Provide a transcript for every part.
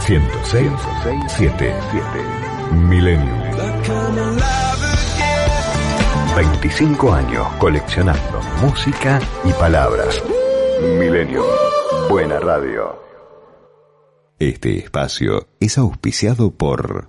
106 7 Millennium. 25 años coleccionando música y palabras. Millennium. Buena radio. Este espacio es auspiciado por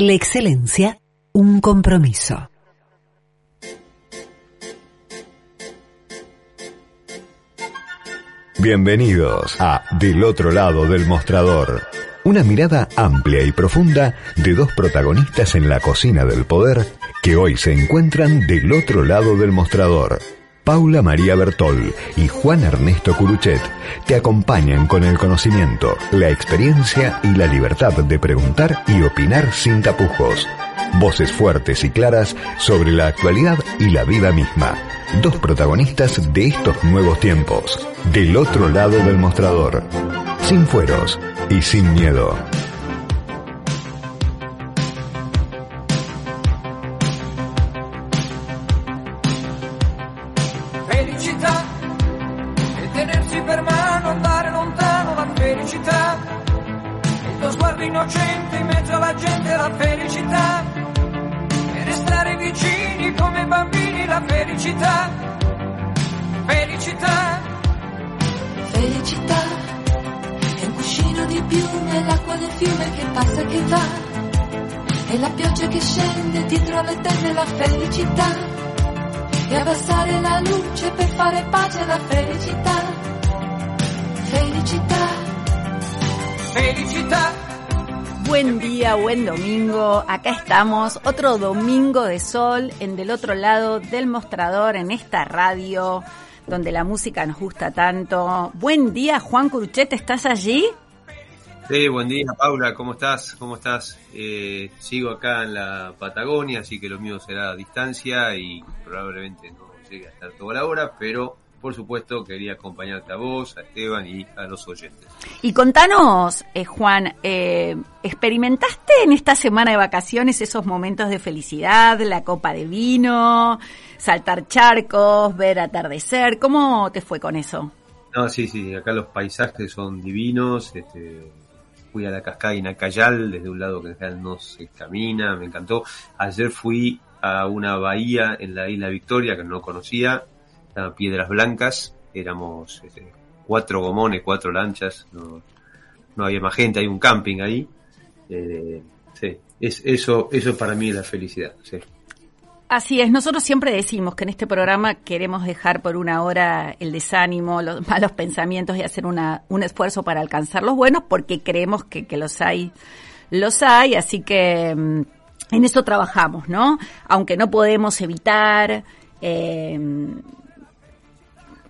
la excelencia, un compromiso. Bienvenidos a Del otro lado del mostrador. Una mirada amplia y profunda de dos protagonistas en la cocina del poder que hoy se encuentran del otro lado del mostrador. Paula María Bertol y Juan Ernesto Curuchet te acompañan con el conocimiento, la experiencia y la libertad de preguntar y opinar sin tapujos. Voces fuertes y claras sobre la actualidad y la vida misma. Dos protagonistas de estos nuevos tiempos, del otro lado del mostrador. Sin fueros y sin miedo. Felicità. E restare vicini come bambini la felicità. Felicità. Felicità. È un cuscino di piume l'acqua del fiume che passa e che va. E la pioggia che scende dietro alle tende la felicità. E abbassare la luce per fare pace alla felicità. Felicità. Felicità Buen día, buen domingo. Acá estamos, otro domingo de sol en del otro lado del mostrador, en esta radio donde la música nos gusta tanto. Buen día, Juan Cruchet, ¿estás allí? Sí, buen día, Paula, ¿cómo estás? ¿Cómo estás? Eh, sigo acá en la Patagonia, así que lo mío será a distancia y probablemente no llegue a estar toda la hora, pero por supuesto, quería acompañarte a vos, a Esteban y a los oyentes. Y contanos, eh, Juan, eh, ¿experimentaste en esta semana de vacaciones esos momentos de felicidad, la copa de vino, saltar charcos, ver atardecer? ¿Cómo te fue con eso? No, sí, sí, acá los paisajes son divinos. Este, fui a la cascada Inacayal, desde un lado que no se camina, me encantó. Ayer fui a una bahía en la isla Victoria que no conocía, Piedras Blancas, éramos este, cuatro gomones, cuatro lanchas, no, no, había más gente, hay un camping ahí. Eh, sí, es, eso, eso para mí es la felicidad. Sí. Así es, nosotros siempre decimos que en este programa queremos dejar por una hora el desánimo, los malos pensamientos y hacer una, un esfuerzo para alcanzar los buenos porque creemos que, que los hay, los hay, así que mm, en eso trabajamos, ¿no? Aunque no podemos evitar eh,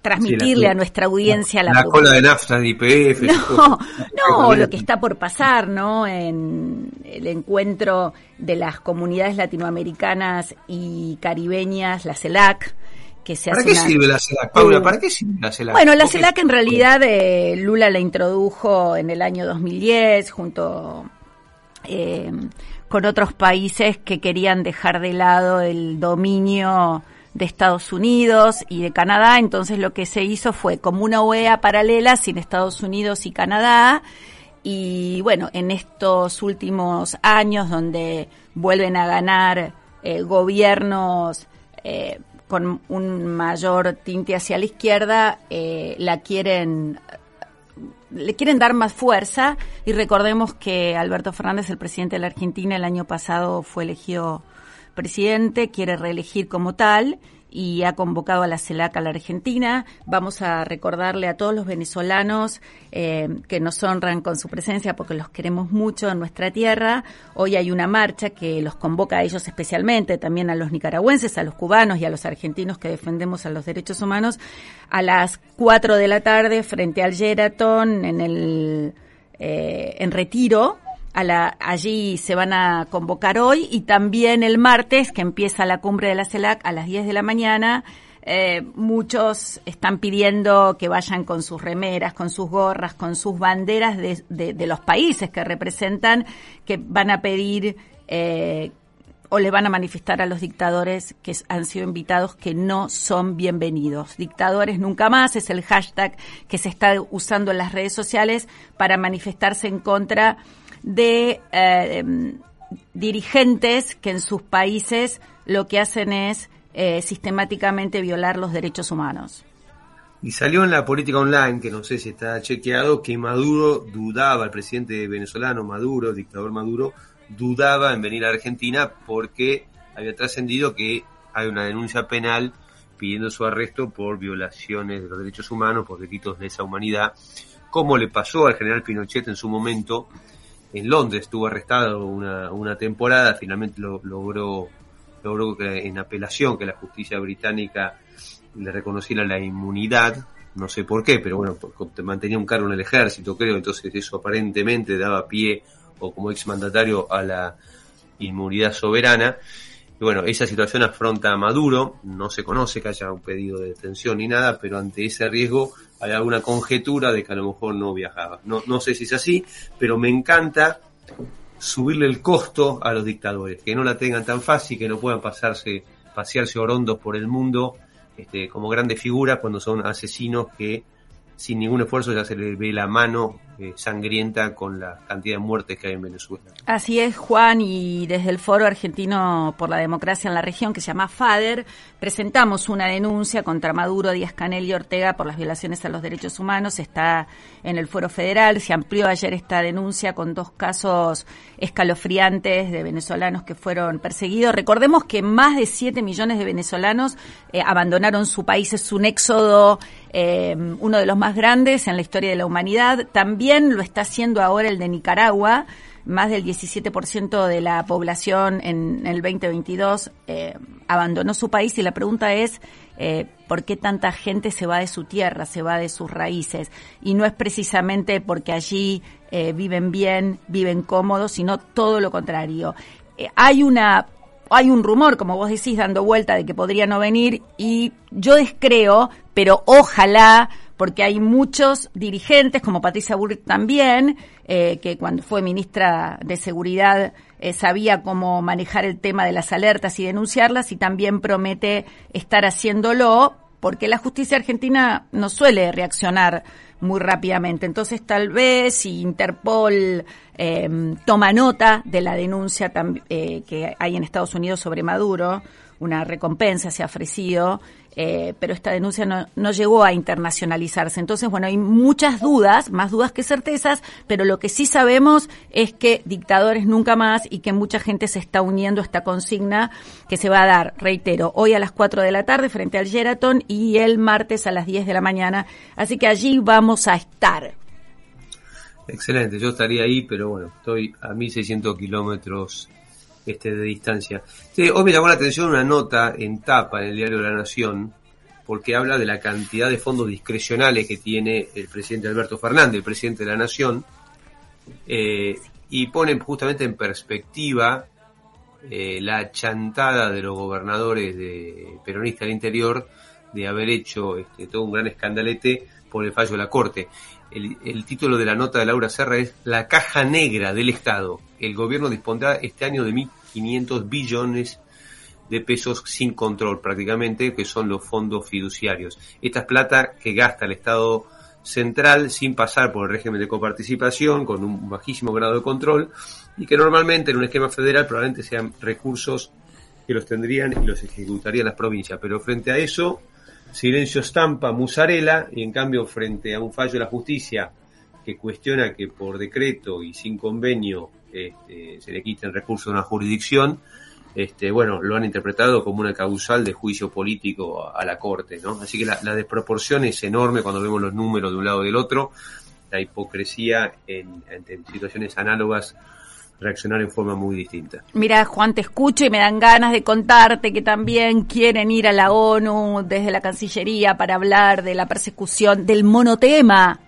transmitirle a nuestra audiencia la, la, cola de nafta de IPF. No, no, lo que está por pasar, ¿no? En el encuentro de las comunidades latinoamericanas y caribeñas, la CELAC. Que se ¿Para qué sirve la CELAC, Paula? ¿Para qué sirve la CELAC? Bueno, la CELAC en realidad eh, Lula la introdujo en el año 2010 junto eh, con otros países que querían dejar de lado el dominio de Estados Unidos y de Canadá, entonces lo que se hizo fue como una OEA paralela sin Estados Unidos y Canadá, y bueno, en estos últimos años donde vuelven a ganar eh, gobiernos eh, con un mayor tinte hacia la izquierda, eh, la quieren le quieren dar más fuerza. Y recordemos que Alberto Fernández, el presidente de la Argentina, el año pasado fue elegido presidente quiere reelegir como tal y ha convocado a la CELAC a la Argentina. Vamos a recordarle a todos los venezolanos eh, que nos honran con su presencia porque los queremos mucho en nuestra tierra. Hoy hay una marcha que los convoca a ellos especialmente, también a los nicaragüenses, a los cubanos y a los argentinos que defendemos a los derechos humanos, a las 4 de la tarde frente al Sheraton en el eh, en retiro allí se van a convocar hoy y también el martes, que empieza la cumbre de la CELAC a las 10 de la mañana. Eh, muchos están pidiendo que vayan con sus remeras, con sus gorras, con sus banderas de, de, los países que representan, que van a pedir eh, o le van a manifestar a los dictadores que han sido invitados que no son bienvenidos. Dictadores nunca más es el hashtag que se está usando en las redes sociales para manifestarse en contra de eh, dirigentes que en sus países lo que hacen es eh, sistemáticamente violar los derechos humanos. Y salió en la política online, que no sé si está chequeado, que Maduro dudaba, el presidente venezolano Maduro, el dictador Maduro, dudaba en venir a Argentina porque había trascendido que hay una denuncia penal pidiendo su arresto por violaciones de los derechos humanos, por delitos de esa humanidad, como le pasó al general Pinochet en su momento. En Londres estuvo arrestado una, una temporada, finalmente lo, logró, logró que, en apelación que la justicia británica le reconociera la inmunidad, no sé por qué, pero bueno, mantenía un cargo en el ejército, creo, entonces eso aparentemente daba pie o como exmandatario a la inmunidad soberana. Y bueno, esa situación afronta a Maduro, no se conoce que haya un pedido de detención ni nada, pero ante ese riesgo hay alguna conjetura de que a lo mejor no viajaba. No, no sé si es así, pero me encanta subirle el costo a los dictadores, que no la tengan tan fácil, que no puedan pasarse, pasearse orondos por el mundo este, como grandes figuras cuando son asesinos que sin ningún esfuerzo ya se le ve la mano eh, sangrienta con la cantidad de muertes que hay en Venezuela. Así es, Juan, y desde el Foro Argentino por la Democracia en la región, que se llama FADER, presentamos una denuncia contra Maduro, Díaz Canel y Ortega por las violaciones a los derechos humanos. Está en el Foro Federal, se amplió ayer esta denuncia con dos casos escalofriantes de venezolanos que fueron perseguidos. Recordemos que más de 7 millones de venezolanos eh, abandonaron su país, es un éxodo eh, uno de los más grandes en la historia de la humanidad. También lo está haciendo ahora el de Nicaragua. Más del 17% de la población en, el 2022 eh, abandonó su país y la pregunta es eh, por qué tanta gente se va de su tierra, se va de sus raíces. Y no es precisamente porque allí viven bien, viven cómodos, sino todo lo contrario. hay una hay un rumor, como vos decís, dando vuelta de que podría no venir y yo descreo, pero ojalá, porque hay muchos dirigentes, como Patricia Burrit también, eh, que cuando fue ministra de Seguridad eh, sabía cómo manejar el tema de las alertas y denunciarlas y también promete estar haciéndolo porque la justicia argentina no suele reaccionar muy rápidamente. Entonces, tal vez si Interpol eh, toma nota de la denuncia eh, que hay en Estados Unidos sobre Maduro, una recompensa se ha ofrecido, eh, pero esta denuncia no, no, llegó a internacionalizarse. Entonces, bueno, hay muchas dudas, más dudas que certezas, pero lo que sí sabemos es que dictadores nunca más y que mucha gente se está uniendo a esta consigna que se va a dar, reitero, hoy a las 4 de la tarde frente al Sheraton y el martes a las 10 de la mañana. Así que allí vamos a estar. Excelente, yo estaría ahí, pero bueno, estoy a 1600 kilómetros este, de distancia. hoy me llamó la atención una nota en tapa en el diario La Nación, porque habla de la cantidad de fondos discrecionales que tiene el presidente Alberto Fernández, el presidente de la Nación, eh, y ponen justamente en perspectiva eh, la chantada de los gobernadores de peronista del interior de haber hecho este, todo un gran escandalete por el fallo de la Corte. El, título de la nota de Laura Serra es La caja negra del Estado. El gobierno dispondrá este año de 1.500 billones de pesos sin control prácticamente, que son los fondos fiduciarios. Esta es plata que gasta el Estado central sin pasar por el régimen de coparticipación, con un bajísimo grado de control, y que normalmente en un esquema federal probablemente sean recursos que los tendrían y los ejecutarían las provincias. Pero frente a eso, silencio estampa musarela y en cambio frente a un fallo de la justicia que cuestiona que por decreto y sin convenio este, se le quiten recursos a una jurisdicción, este, bueno, lo han interpretado como una causal de juicio político a, la Corte, ¿no? Así que la, la, desproporción es enorme cuando vemos los números de un lado y del otro, la hipocresía en, en situaciones análogas reaccionar en forma muy distinta. Mira, Juan, te escucho y me dan ganas de contarte que también quieren ir a la ONU desde la Cancillería para hablar de la persecución del monotema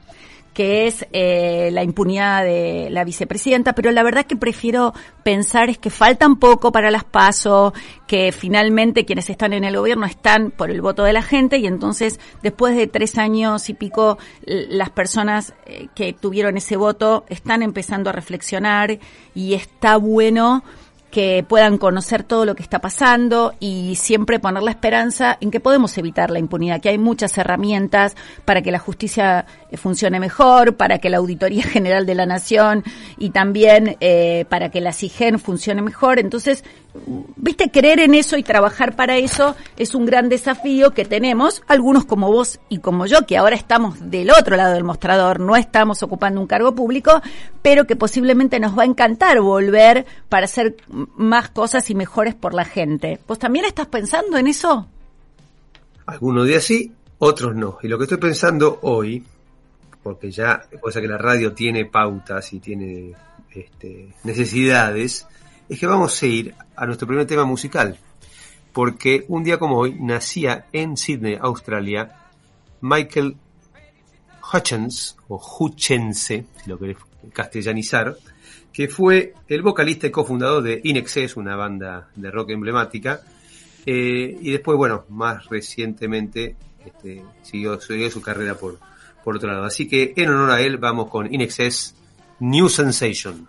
que es eh, la impunidad de la vicepresidenta, pero la verdad que prefiero pensar es que faltan poco para las pasos, que finalmente quienes están en el gobierno están por el voto de la gente y entonces después de tres años y pico las personas eh, que tuvieron ese voto están empezando a reflexionar y está bueno que puedan conocer todo lo que está pasando y siempre poner la esperanza en que podemos evitar la impunidad, que hay muchas herramientas para que la justicia eh, funcione mejor, para que la Auditoría General de la Nación y también eh, para que la CIGEN funcione mejor. Entonces, viste, creer en eso y trabajar para eso es un gran desafío que tenemos, algunos como vos y como yo, que ahora estamos del otro lado del mostrador, no estamos ocupando un cargo público, pero que posiblemente nos va a encantar volver para hacer más cosas y mejores por la gente. ¿Vos también estás pensando en eso? Algunos días sí, otros no. Y lo que estoy pensando hoy, porque ya, cosa que la radio tiene pautas y tiene este, necesidades, es que vamos a ir a nuestro primer tema musical. Porque un día como hoy nacía en Sydney, Australia, Michael Hutchins, o Hutchense, si lo querés castellanizar, que fue el vocalista y cofundador de In Excess, una banda de rock emblemática, eh, y después, bueno, más recientemente este, siguió, siguió, su carrera por, por otro lado. Así que en honor a él vamos con In Excess New Sensation.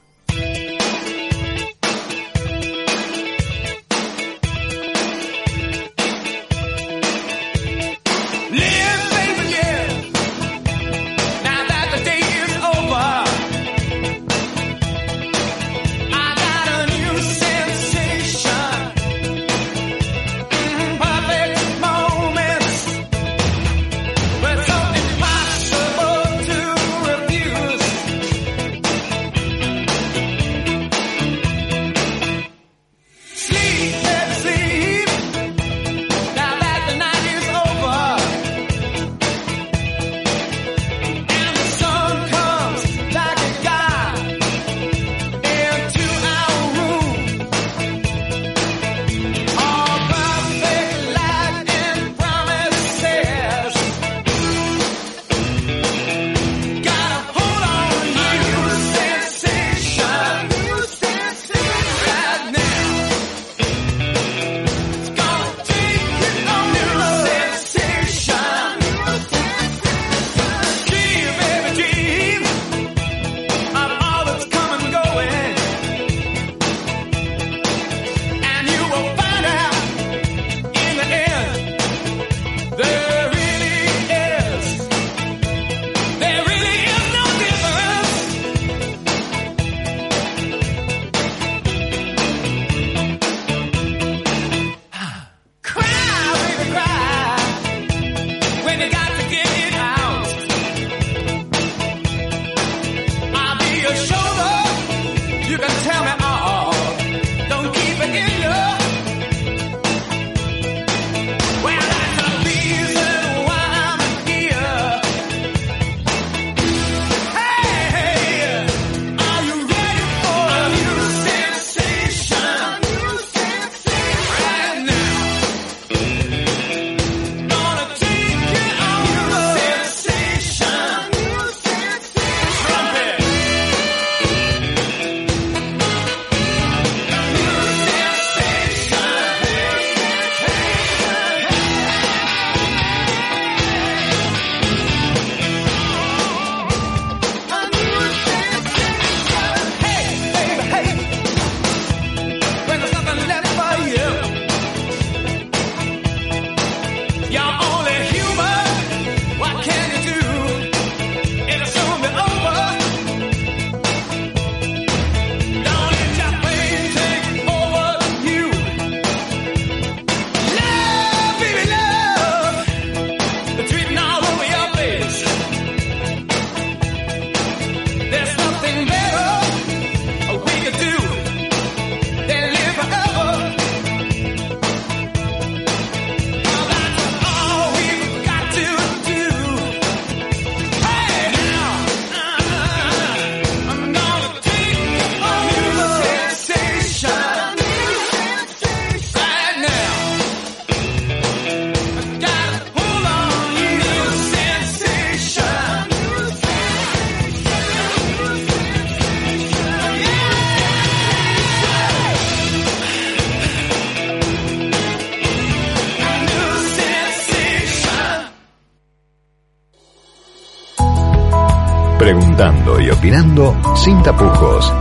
Opinando sin tapujos.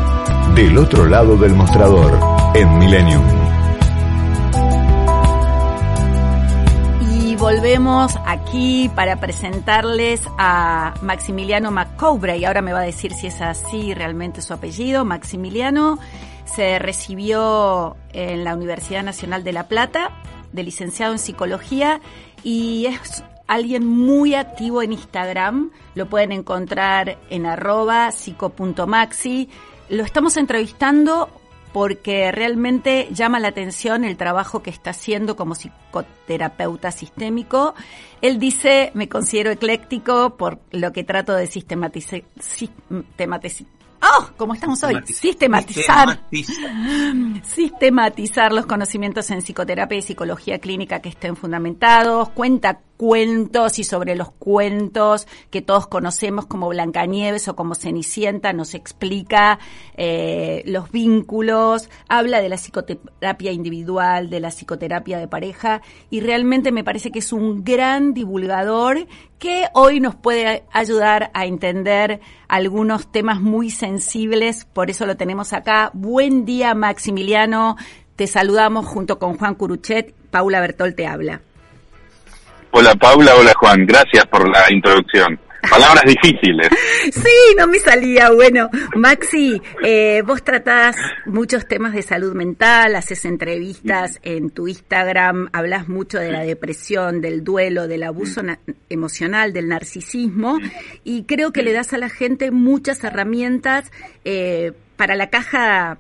Del otro lado del mostrador, en Millennium. Y volvemos aquí para presentarles a Maximiliano y Ahora me va a decir si es así realmente su apellido. Maximiliano se recibió en la Universidad Nacional de La Plata de licenciado en psicología y es alguien muy activo en Instagram. Lo pueden encontrar en arroba psico.maxi. Lo estamos entrevistando porque realmente llama la atención el trabajo que está haciendo como psicoterapeuta sistémico. Él dice, me considero ecléctico por lo que trato de sistematizar, sistematizar ¡Oh! ¿Cómo estamos hoy? Sistematizar. Sistematizar los conocimientos en psicoterapia y psicología clínica que estén fundamentados. Cuenta cuentos y sobre los cuentos que todos conocemos como Blancanieves o como Cenicienta, nos explica eh, los vínculos, habla de la psicoterapia individual, de la psicoterapia de pareja y realmente me parece que es un gran divulgador que hoy nos puede ayudar a entender algunos temas muy sensibles, por eso lo tenemos acá. Buen día Maximiliano, te saludamos junto con Juan Curuchet, Paula Bertol te habla. Hola Paula, hola Juan, gracias por la introducción. Palabras difíciles. Sí, no me salía. Bueno, Maxi, eh, vos tratás muchos temas de salud mental, haces entrevistas en tu Instagram, hablas mucho de la depresión, del duelo, del abuso emocional, del narcisismo, y creo que le das a la gente muchas herramientas eh, para la caja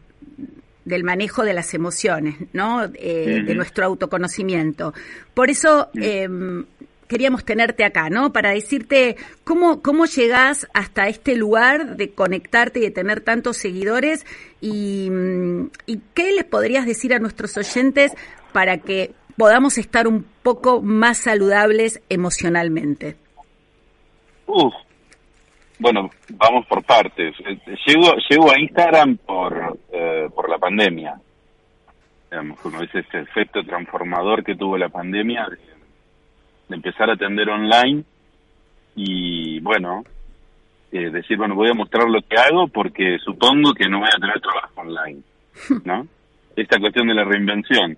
del manejo de las emociones, ¿no? Eh, de nuestro autoconocimiento. Por eso em, queríamos tenerte acá, ¿no? Para decirte cómo, cómo llegás hasta este lugar de conectarte y de tener tantos seguidores y, y qué les podrías decir a nuestros oyentes para que podamos estar un poco más saludables emocionalmente. Uf, bueno, vamos por partes. Eh, llego, llego a Instagram por, eh, por la pandemia. Digamos, como dice ese efecto transformador que tuvo la pandemia de, empezar a atender online y, bueno, eh, decir, bueno, voy a mostrar lo que hago porque supongo que no voy a tener trabajo online, ¿no? Esta cuestión de la reinvención.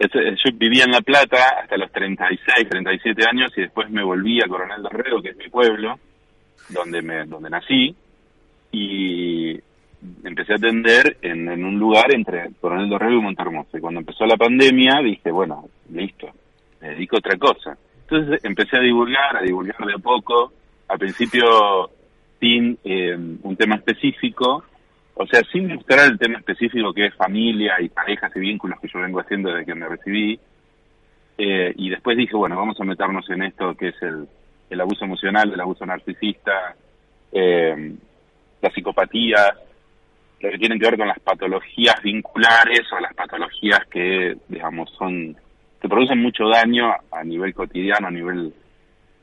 Yo vivía en La Plata hasta los 36, 37 años y después me volví a Coronel Dorrego, que es mi pueblo, donde me donde nací y empecé a atender en, un lugar entre Coronel Dorrego y Montermoso. Y cuando empezó la pandemia dije, bueno, listo, me dedico a otra cosa. Entonces empecé a divulgar, a divulgar de a poco, al principio sin eh, un tema específico, o sea, sin mostrar el tema específico que es familia y parejas y vínculos que yo vengo haciendo desde que me recibí. Eh, y después dije, bueno, vamos a meternos en esto que es el, el abuso emocional, el abuso narcisista, eh, la psicopatía, lo que tienen que ver con las patologías vinculares o las patologías que, digamos, son que producen mucho daño a nivel cotidiano, a nivel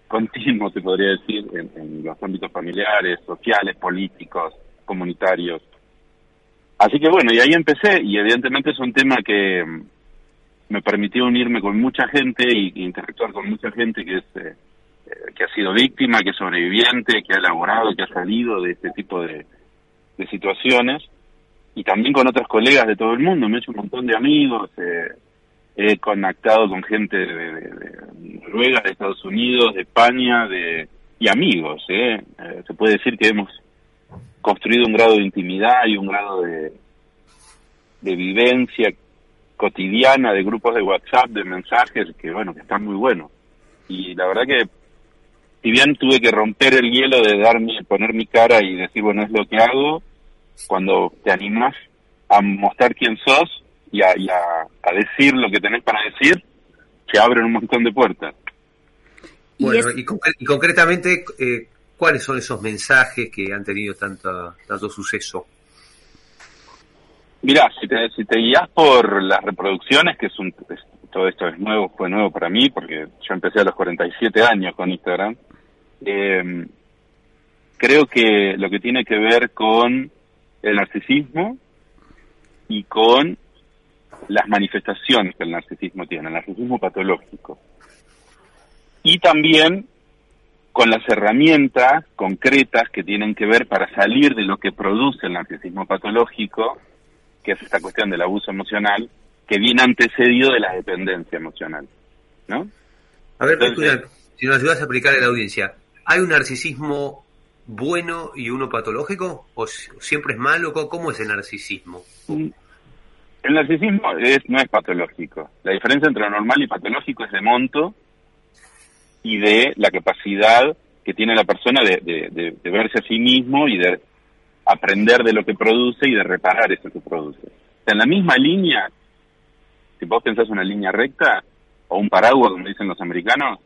continuo, se podría decir, en, los ámbitos familiares, sociales, políticos, comunitarios. Así que bueno, y ahí empecé, y evidentemente es un tema que me permitió unirme con mucha gente y, interactuar con mucha gente que es eh, que ha sido víctima, que es sobreviviente, que ha elaborado, que ha salido de este tipo de, situaciones, y también con otros colegas de todo el mundo. Me he hecho un montón de amigos, eh, he conectado con gente de, Noruega, de Estados Unidos, de España, de y amigos. Eh. Eh, se puede decir que hemos construido un grado de intimidad y un grado de, de vivencia cotidiana de grupos de WhatsApp, de mensajes, que bueno, que están muy buenos. Y la verdad que si bien tuve que romper el hielo de darme, poner mi cara y decir, bueno, es lo que hago, cuando te animas a mostrar quién sos y a, decir lo que tenés para decir, se abren un montón de puertas. Bueno, y, concretamente, eh, ¿cuáles son esos mensajes que han tenido tanto, tanto suceso? Mirá, si te, si te guías por las reproducciones, que es un, todo esto es nuevo, fue nuevo para mí, porque yo empecé a los 47 años con Instagram, eh, creo que lo que tiene que ver con el narcisismo y con las manifestaciones que el narcisismo tiene, el narcisismo patológico. Y también con las herramientas concretas que tienen que ver para salir de lo que produce el narcisismo patológico, que es esta cuestión del abuso emocional, que viene antecedido de la dependencia emocional. ¿no? A ver, si nos ayudas a aplicar en la audiencia, ¿hay un narcisismo bueno y uno patológico? ¿O siempre es malo? ¿Cómo es el narcisismo? El narcisismo es, no es patológico. La diferencia entre lo normal y patológico es de monto y de la capacidad que tiene la persona de, verse a sí mismo y de aprender de lo que produce y de reparar eso que produce. en la misma línea, si vos pensás una línea recta o un paraguas, como dicen los americanos,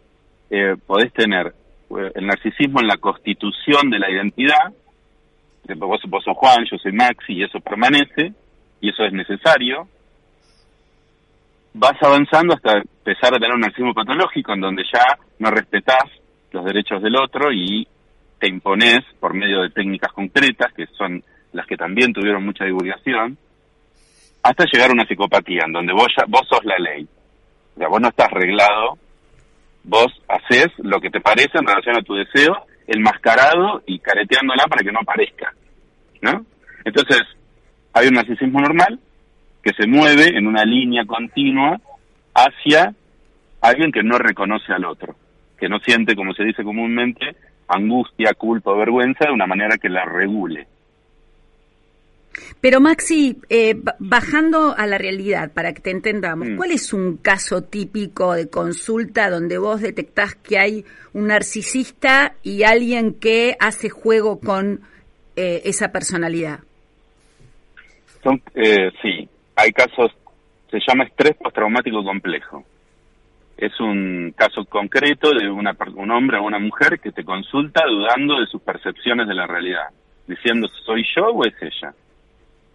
eh, podés tener el narcisismo en la constitución de la identidad, vos, vos sos Juan, yo soy Maxi, y eso permanece, y eso es necesario, vas avanzando hasta empezar a tener un narcisismo patológico en donde ya no respetás los derechos del otro y te impones por medio de técnicas concretas, que son las que también tuvieron mucha divulgación, hasta llegar a una psicopatía, en donde vos, ya, vos sos la ley. O sea, vos no estás arreglado, vos haces lo que te parece en relación a tu deseo, enmascarado y careteándola para que no aparezca. ¿No? Entonces, hay un narcisismo normal que se mueve en una línea continua hacia alguien que no reconoce al otro, que no siente, como se dice comúnmente, angustia, culpa o vergüenza de una manera que la regule. Pero Maxi, eh, bajando a la realidad, para que te entendamos, mm. ¿cuál es un caso típico de consulta donde vos detectás que hay un narcisista y alguien que hace juego con eh, esa personalidad? Son, eh, sí, hay casos, se llama estrés postraumático complejo. Es un caso concreto de una, un hombre o una mujer que te consulta dudando de sus percepciones de la realidad, diciendo, ¿soy yo o es ella?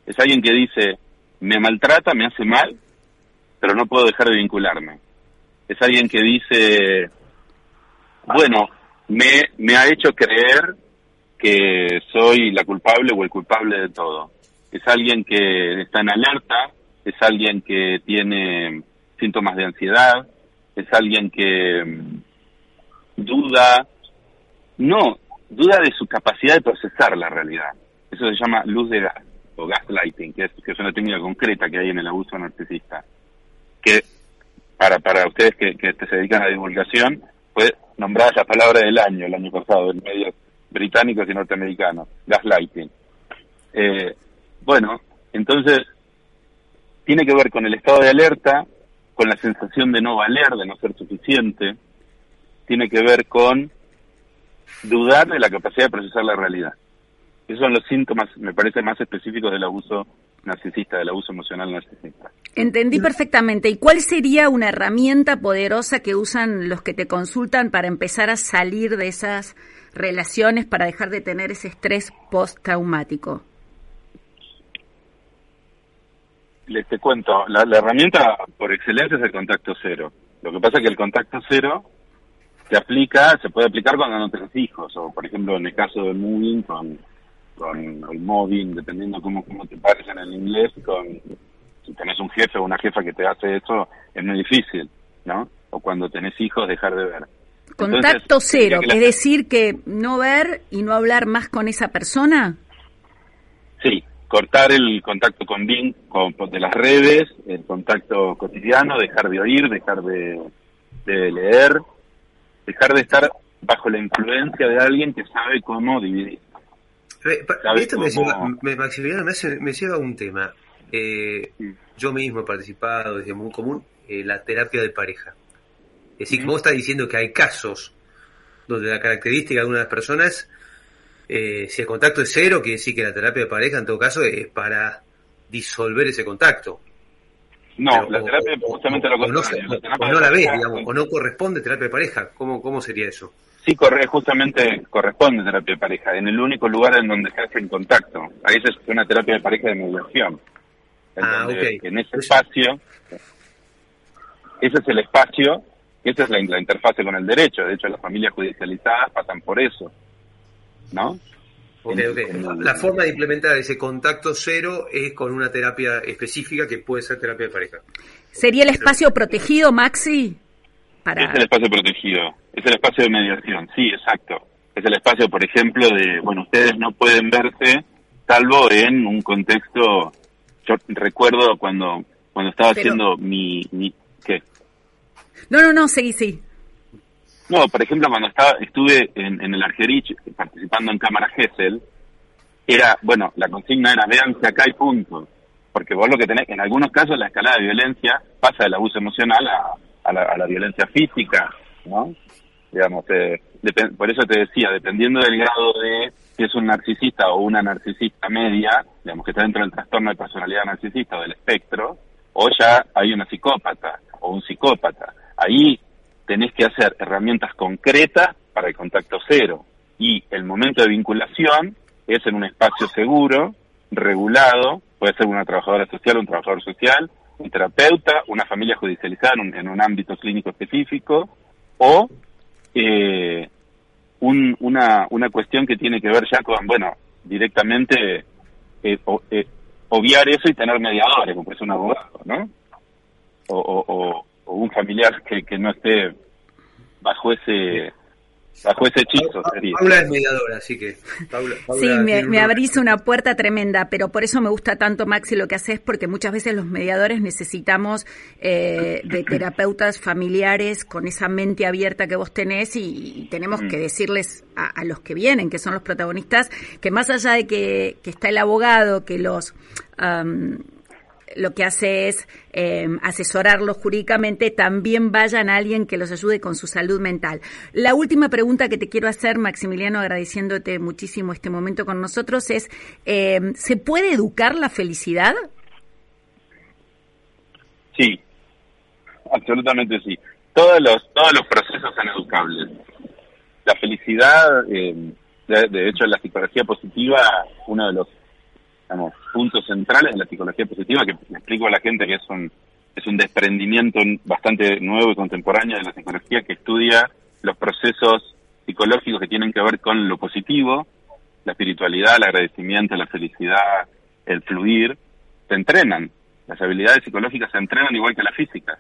Es alguien que dice, me maltrata, me hace mal, pero no puedo dejar de vincularme. Es alguien que dice, bueno, me, me ha hecho creer que soy la culpable o el culpable de todo es alguien que está en alerta, es alguien que tiene síntomas de ansiedad, es alguien que mm, duda, no, duda de su capacidad de procesar la realidad. Eso se llama luz de gas o gaslighting, que es, que es una técnica concreta que hay en el abuso narcisista. Que para, para ustedes que, que se dedican a divulgación, fue nombrada la palabra del año, el año pasado, en medios británicos y norteamericanos, gaslighting. Eh, bueno, entonces tiene que ver con el estado de alerta, con la sensación de no valer, de no ser suficiente, tiene que ver con dudar de la capacidad de procesar la realidad. Esos son los síntomas, me parece, más específicos del abuso narcisista, del abuso emocional narcisista. Entendí perfectamente. ¿Y cuál sería una herramienta poderosa que usan los que te consultan para empezar a salir de esas relaciones, para dejar de tener ese estrés postraumático? les te cuento, la, herramienta por excelencia es el contacto cero. Lo que pasa es que el contacto cero se aplica, se puede aplicar cuando no tenés hijos, o por ejemplo en el caso del moving con, con el moving, dependiendo cómo, cómo te pares en el inglés, con si tenés un jefe o una jefa que te hace eso, es muy difícil, ¿no? O cuando tenés hijos, dejar de ver. Contacto cero, es decir, que no ver y no hablar más con esa persona. Sí, cortar el contacto con Bing con, de las redes, el contacto cotidiano, dejar de oír, dejar de, leer, dejar de estar bajo la influencia de alguien que sabe cómo dividir. Esto me, Maximiliano, me, lleva a un tema. Eh, yo mismo he participado desde muy común eh, la terapia de pareja. Es decir, vos estás diciendo que hay casos donde la característica de una de las personas eh, si el contacto es cero, quiere decir que la terapia de pareja en todo caso es para disolver ese contacto. No, la terapia justamente lo contrario. O no, la ves, digamos, o no corresponde terapia de pareja. ¿Cómo, cómo sería eso? Sí, corre, justamente corresponde terapia de pareja, en el único lugar en donde se hace en contacto. Ahí es una terapia de pareja de mediación. ah, En ese espacio, ese es el espacio, esa es la, la interfase con el derecho. De hecho, las familias judicializadas pasan por eso. ¿no? La forma de implementar ese contacto cero es con una terapia específica que puede ser terapia de pareja. ¿Sería el espacio protegido, Maxi? Para... Es el espacio protegido, es el espacio de mediación, sí, exacto. Es el espacio, por ejemplo, de, bueno, ustedes no pueden verse salvo en un contexto, yo recuerdo cuando, cuando estaba haciendo mi, mi, ¿qué? No, no, no, seguí, sí. No, por ejemplo, cuando estaba, estuve en, en el Argerich participando en Cámara Gesell, era, bueno, la consigna era véanse acá y punto. Porque vos lo que tenés, en algunos casos la escalada de violencia pasa del abuso emocional a, a, la, a la, violencia física, ¿no? Digamos, eh, por eso te decía, dependiendo del grado de si es un narcisista o una narcisista media, digamos que está dentro del trastorno de personalidad narcisista o del espectro, o ya hay una psicópata o un psicópata. Ahí tenés que hacer herramientas concretas para el contacto cero. Y el momento de vinculación es en un espacio seguro, regulado, puede ser una trabajadora social, un trabajador social, un terapeuta, una familia judicializada en un, en un ámbito clínico específico, o eh, un, una, una cuestión que tiene que ver ya con, bueno, directamente eh, eh, obviar eso y tener mediadores, como es un abogado, ¿no? O, o, o un familiar que, que no esté bajo ese bajo ese hechizo sería. Paula es mediadora, así que. Paula, Paula sí, me, me una- abrís una puerta tremenda, pero por eso me gusta tanto, Maxi, lo que haces, porque muchas veces los mediadores necesitamos eh, de terapeutas familiares con esa mente abierta que vos tenés y, y tenemos Mm. que decirles a, a los que vienen, que son los protagonistas, que más allá de que, que está el abogado, que los... am, lo que hace es eh, asesorarlos jurídicamente, también vayan a alguien que los ayude con su salud mental. La última pregunta que te quiero hacer, Maximiliano, agradeciéndote muchísimo este momento con nosotros, es, eh, ¿se puede educar la felicidad? Sí, absolutamente sí. Todos los, todos los procesos son educables. La felicidad, eh, de, de hecho, la psicología positiva, uno de los digamos, puntos centrales de la psicología positiva, que le explico a la gente que es un, es un desprendimiento bastante nuevo y contemporáneo de la psicología que estudia los procesos psicológicos que tienen que ver con lo positivo, la espiritualidad, el agradecimiento, la felicidad, el fluir, se entrenan. Las habilidades psicológicas se entrenan igual que la física.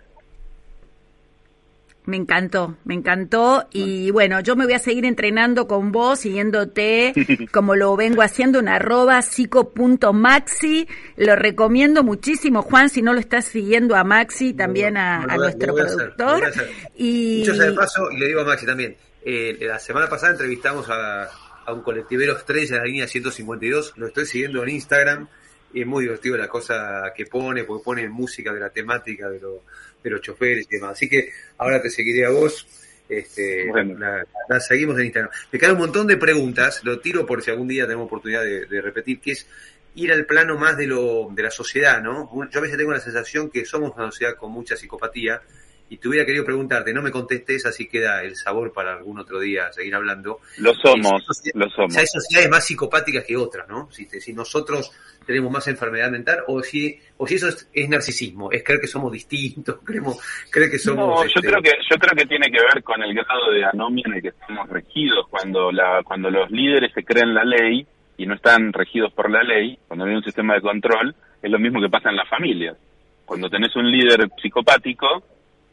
Me encantó, me encantó. Y bueno, yo me voy a seguir entrenando con vos, siguiéndote como lo vengo haciendo en arroba psico.maxi. Lo recomiendo muchísimo, Juan, si no lo estás siguiendo a Maxi, también a, nuestro a hacer, productor. voy a hacer. Y Dicho sea de paso, y le digo a Maxi también, eh, la semana pasada entrevistamos a, a un colectivero estrella de la línea 152, lo estoy siguiendo en Instagram, y es muy divertido la cosa que pone, porque pone música de la temática de, lo- de los choferes y demás. Así que ahora te seguiré a vos. Este, Bueno. la, la seguimos en Instagram. Me quedan un montón de preguntas, lo tiro por si algún día tenemos oportunidad de, de repetir, que es ir al plano más de lo de la sociedad, ¿no? Yo a veces tengo la sensación que somos una sociedad con mucha psicopatía y te hubiera querido preguntarte, no me contestes, así queda el sabor para algún otro día seguir hablando. Lo somos, lo somos. O sea, hay sociedades más psicopáticas que otras, ¿no? Si, te- si nosotros tenemos más enfermedad mental o si o si eso es, es narcisismo, es creer que somos distintos, creemos, creer que somos... No, yo este, creo que yo creo que tiene que ver con el grado de anomia en el que estamos regidos cuando la cuando los líderes se creen la ley y no están regidos por la ley, cuando hay un sistema de control, es lo mismo que pasa en las familias. Cuando tenés un líder psicopático,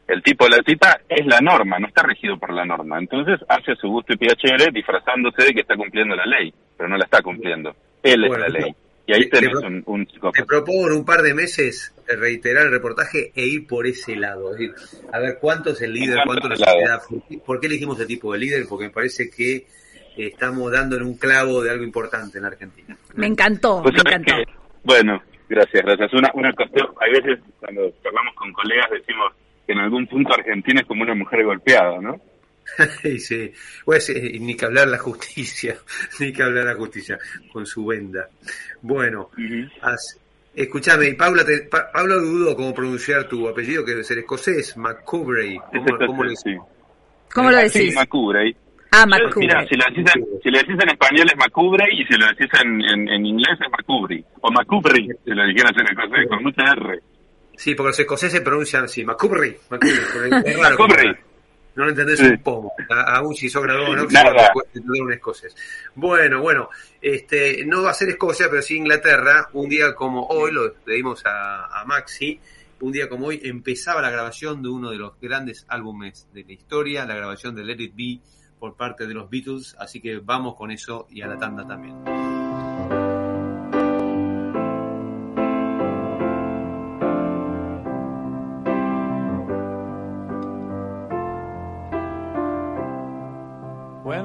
el tipo o la tipa es la norma, no está regido por la norma. Entonces hace su gusto y piacere disfrazándose de que está cumpliendo la ley, pero no la está cumpliendo. Él es la ley. Y ahí Te- tenés te- un, un Te propongo en un par de meses reiterar el reportaje e ir por ese lado. Es decir, a ver cuánto es el líder, cuánto la sociedad. ¿Por qué, elegimos ese tipo de líder? Porque me parece que eh, estamos dando en un clavo de algo importante en Argentina. me encantó, Pues me encantó. que- bueno, gracias, gracias. Una, una cuestión, hay veces cuando hablamos con colegas decimos que en algún punto Argentina es como una mujer golpeada, ¿no? Sí, sí. Pues, eh, ni que hablar la justicia, ni que hablar la justicia con su venda. Bueno, as- escúchame, Paula, te, Pa- Paula dudo cómo pronunciar tu apellido, que debe ser escocés, McCoubrey. ¿Cómo, cómo le sí. ¿Cómo lo Sí, decís? Macubre. Ah, Yo. Mira, si lo, decís en, si lo decís en español es Macubre y si lo decís en, en, en inglés es Macubri. O Macubri, si lo dijeras en escocés, con mucha R. Sí, porque los escoceses pronuncian así, McCoubrey. McCoubrey, es raro. No lo entendés un poco. A- Aún si sos graduado en. Oxford, entender un escocés. Bueno, bueno, este, no va a ser Escocia, pero sí Inglaterra. Un día como hoy, lo le dimos a, a Maxi, un día como hoy empezaba la grabación de uno de los grandes álbumes de la historia, la grabación de Let It Be por parte de los Beatles, así que vamos con eso y a la tanda también.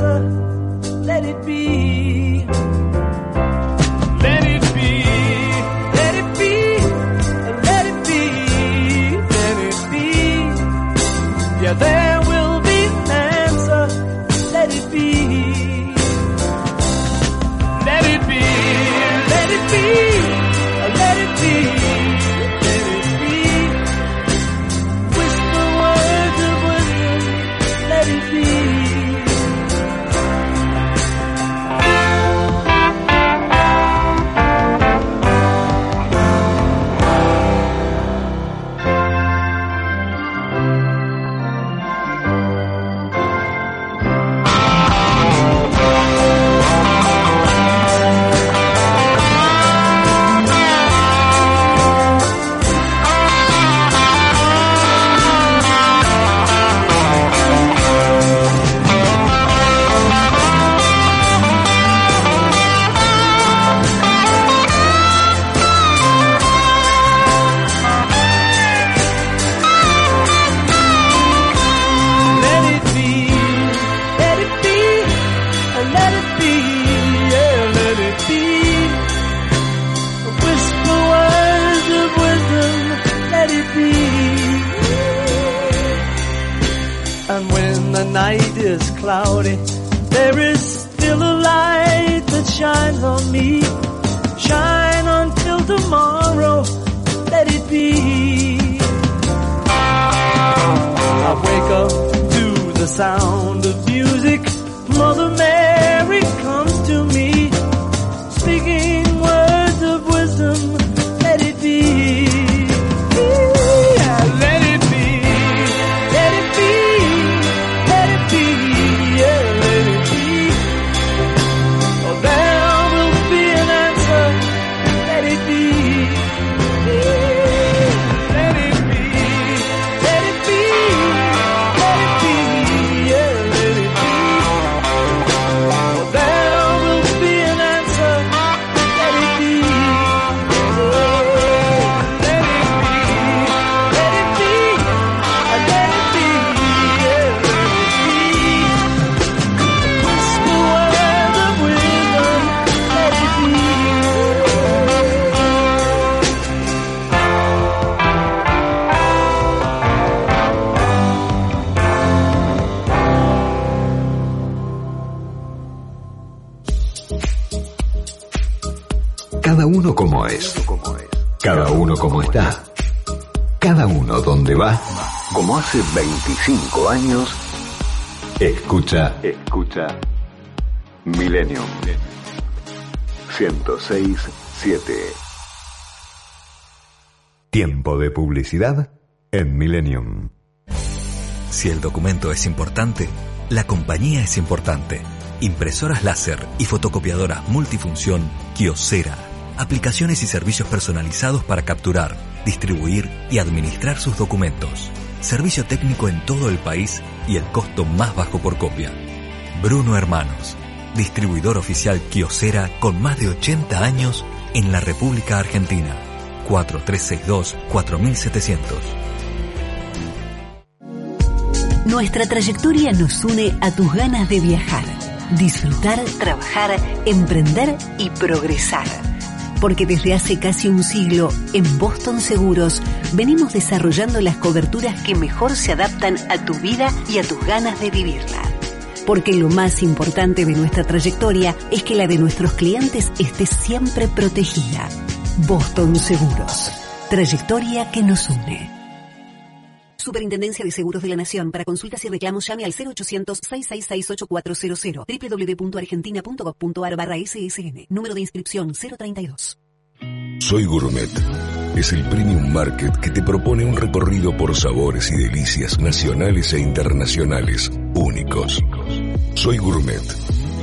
let it be. Let it be, let it be, let it be, let it be. Yeah, es. Cada uno como está. Cada uno donde va. Como hace 25 años. Escucha, escucha. Millennium. 106.7. Tiempo de publicidad en Millennium. Si el documento es importante, la compañía es importante. Impresoras láser y fotocopiadoras multifunción Kiosera. Aplicaciones y servicios personalizados para capturar, distribuir y administrar sus documentos. Servicio técnico en todo el país y el costo más bajo por copia. Bruno Hermanos, distribuidor oficial Kiosera con más de 80 años en la República Argentina. 4362-4700. Nuestra trayectoria nos une a tus ganas de viajar, disfrutar, trabajar, emprender y progresar. Porque desde hace casi un siglo, en Boston Seguros, venimos desarrollando las coberturas que mejor se adaptan a tu vida y a tus ganas de vivirla. Porque lo más importante de nuestra trayectoria es que la de nuestros clientes esté siempre protegida. Boston Seguros. Trayectoria que nos une. Superintendencia de Seguros de la Nación. Para consultas y reclamos llame al 0800-666-8400 www.argentina.gov.ar barra SSN. Número de inscripción 032. Soy Gourmet. Es el premium market que te propone un recorrido por sabores y delicias nacionales e internacionales únicos. Soy Gourmet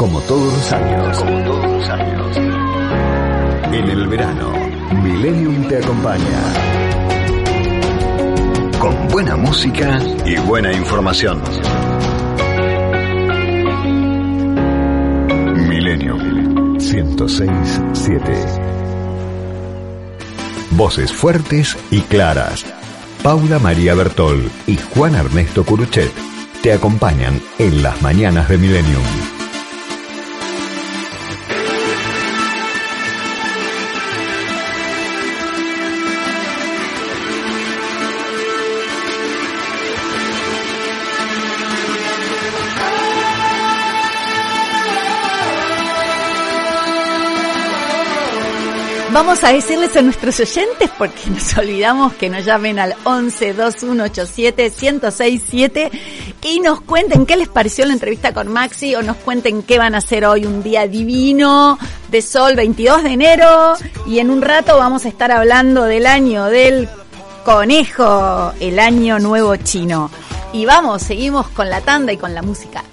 Como todos los años. Como todos los años. En el verano, Millennium te acompaña. Con buena música y buena información. Millennium 106.7. Voces fuertes y claras. Paula María Bertol y Juan Ernesto Curuchet te acompañan en las mañanas de Millennium. Vamos a decirles a nuestros oyentes, porque nos olvidamos que nos llamen al 11 2187 1067 y nos cuenten qué les pareció la entrevista con Maxi o nos cuenten qué van a hacer hoy un día divino de sol 22 de enero y en un rato vamos a estar hablando del año del conejo, el año nuevo chino. Y vamos, seguimos con la tanda y con la música.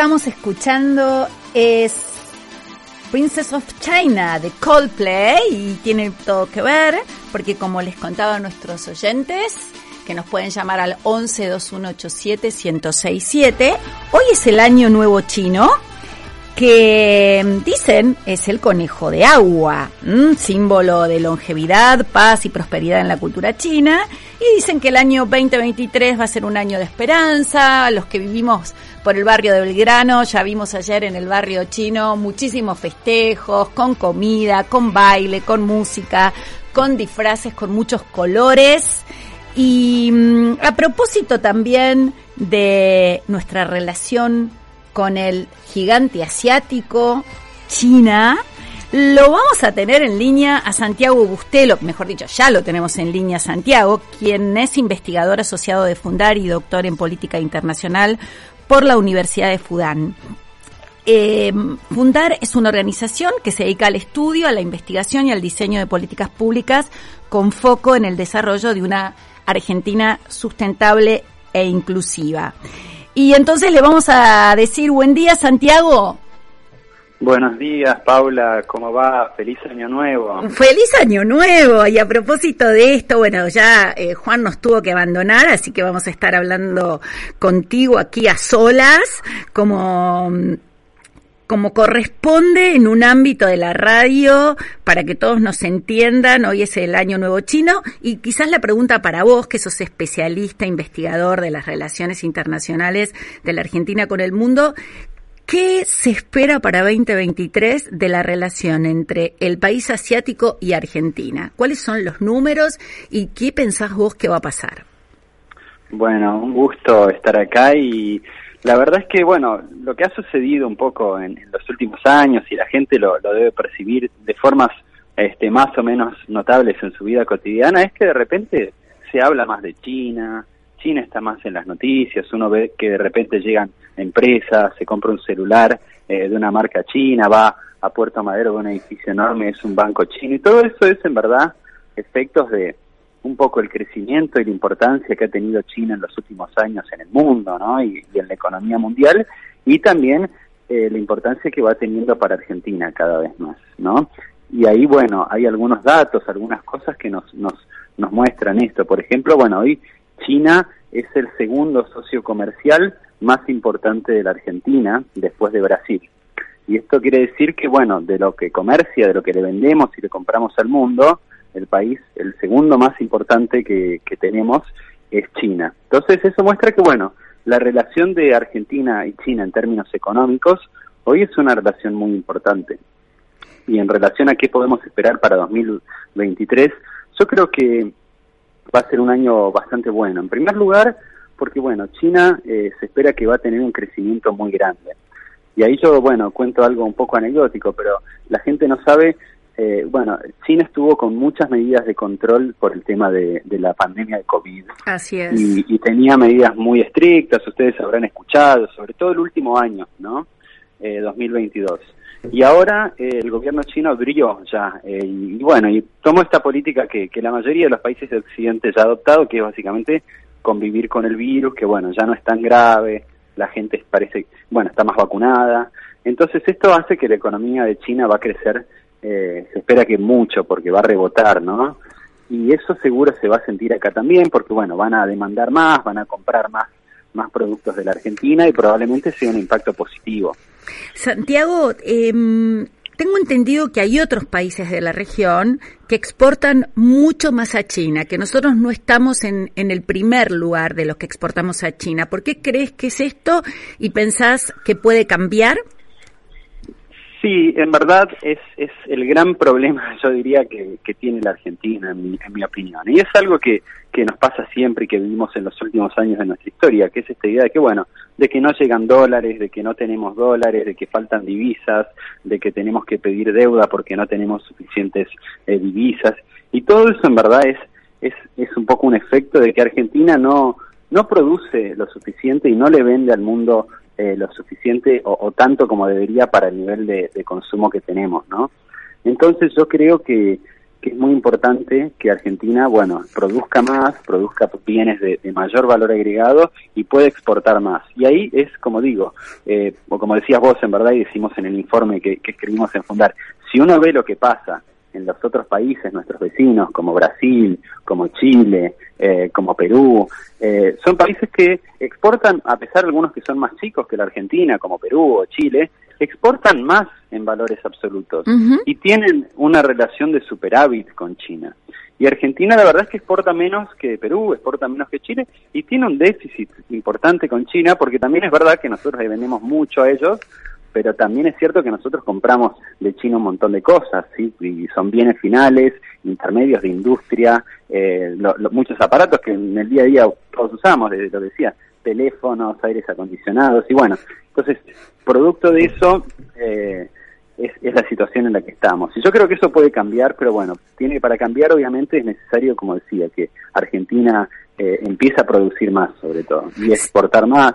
Estamos escuchando es Princess of China de Coldplay y tiene todo que ver porque como les contaba a nuestros oyentes que nos pueden llamar al 11 2187 1067, hoy es el año nuevo chino que dicen es el conejo de agua, símbolo de longevidad, paz y prosperidad en la cultura china. Y dicen que el año 2023 va a ser un año de esperanza. Los que vivimos por el barrio de Belgrano, ya vimos ayer en el barrio chino muchísimos festejos, con comida, con baile, con música, con disfraces, con muchos colores. Y mm, a propósito también de nuestra relación con el gigante asiático, China. Lo vamos a tener en línea a Santiago Bustelo, mejor dicho, ya lo tenemos en línea Santiago, quien es investigador asociado de Fundar y doctor en política internacional por la Universidad de Fudán. Eh, Fundar es una organización que se dedica al estudio, a la investigación y al diseño de políticas públicas con foco en el desarrollo de una Argentina sustentable e inclusiva. Y entonces le vamos a decir buen día, Santiago. Buenos días, Paula, ¿cómo va? Feliz año nuevo. Feliz año nuevo. Y a propósito de esto, bueno, ya eh, Juan nos tuvo que abandonar, así que vamos a estar hablando contigo aquí a solas, como como corresponde en un ámbito de la radio para que todos nos entiendan. Hoy es el Año Nuevo Chino y quizás la pregunta para vos, que sos especialista, investigador de las relaciones internacionales de la Argentina con el mundo, ¿Qué se espera para 2023 de la relación entre el país asiático y Argentina? ¿Cuáles son los números y qué pensás vos que va a pasar? Bueno, un gusto estar acá y la verdad es que, bueno, lo que ha sucedido un poco en, los últimos años y la gente lo, debe percibir de formas este, más o menos notables en su vida cotidiana es que de repente se habla más de China, China está más en las noticias, uno ve que de repente llegan empresas, se compra un celular eh, de una marca china, va a Puerto Madero de un edificio enorme, es un banco chino y todo eso es en verdad efectos de, un poco el crecimiento y la importancia que ha tenido China en los últimos años en el mundo ¿no? y, en la economía mundial y también eh, la importancia que va teniendo para Argentina cada vez más. ¿no? Y ahí, bueno, hay algunos datos, algunas cosas que nos, nos, nos muestran esto. Por ejemplo, bueno, hoy China es el segundo socio comercial más importante de la Argentina después de Brasil. Y esto quiere decir que, bueno, de lo que comercia, de lo que le vendemos y le compramos al mundo, el país, el segundo más importante que, tenemos es China. Entonces eso muestra que, bueno, la relación de Argentina y China en términos económicos hoy es una relación muy importante. Y en relación a qué podemos esperar para 2023, yo creo que va a ser un año bastante bueno. En primer lugar, porque bueno, China eh, se espera que va a tener un crecimiento muy grande. Y ahí yo, bueno, cuento algo un poco anecdótico, pero la gente no sabe eh, bueno, China estuvo con muchas medidas de control por el tema de, la pandemia de COVID. Así es. Y, tenía medidas muy estrictas, ustedes habrán escuchado, sobre todo el último año, ¿no? 2022. Eh, y ahora eh, el gobierno chino abrió ya, y, bueno, y tomó esta política que, que la mayoría de los países de Occidente ya ha adoptado, que es básicamente convivir con el virus, que bueno, ya no es tan grave, la gente parece, bueno, está más vacunada. Entonces esto hace que la economía de China va a crecer eh, se espera que mucho porque va a rebotar, ¿no? Y eso seguro se va a sentir acá también porque, bueno, van a demandar más, van a comprar más, más productos de la Argentina y probablemente sea un impacto positivo. Santiago, em, tengo entendido que hay otros países de la región que exportan mucho más a China, que nosotros no estamos en, en, el primer lugar de los que exportamos a China. ¿Por qué crees que es esto y pensás que puede cambiar? Sí, en verdad es, es el gran problema, yo diría, que, que tiene la Argentina, en mi, en mi opinión. Y es algo que, que nos pasa siempre y que vivimos en los últimos años de nuestra historia, que es esta idea de que, bueno, de que no llegan dólares, de que no tenemos dólares, de que faltan divisas, de que tenemos que pedir deuda porque no tenemos suficientes eh, divisas. Y todo eso en verdad es, es, es un poco un efecto de que Argentina no, no produce lo suficiente y no le vende al mundo eh, lo suficiente o, tanto como debería para el nivel de, consumo que tenemos, ¿no? Entonces yo creo que, es muy importante que Argentina, bueno, produzca más, produzca bienes de, mayor valor agregado y pueda exportar más. Y ahí es, como digo, eh, o como decías vos en verdad y decimos en el informe que, que escribimos en Fundar, si uno ve lo que pasa en los otros países, nuestros vecinos, como Brasil, como Chile, eh, como Perú, eh, son países que exportan, a pesar de algunos que son más chicos que la Argentina, como Perú o Chile, exportan más en valores absolutos y tienen una relación de superávit con China. Y Argentina la verdad es que exporta menos que Perú, exporta menos que Chile y tiene un déficit importante con China porque también es verdad que nosotros le vendemos mucho a ellos pero también es cierto que nosotros compramos de China un montón de cosas, ¿sí? y son bienes finales, intermedios de industria, eh, muchos aparatos que en el día a día todos usamos, desde lo decía, teléfonos, aires acondicionados y bueno, entonces, producto de eso eh, es, es, la situación en la que estamos. Y yo creo que eso puede cambiar, pero bueno, tiene para cambiar obviamente es necesario, como decía, que Argentina eh, empiece a producir más sobre todo y exportar más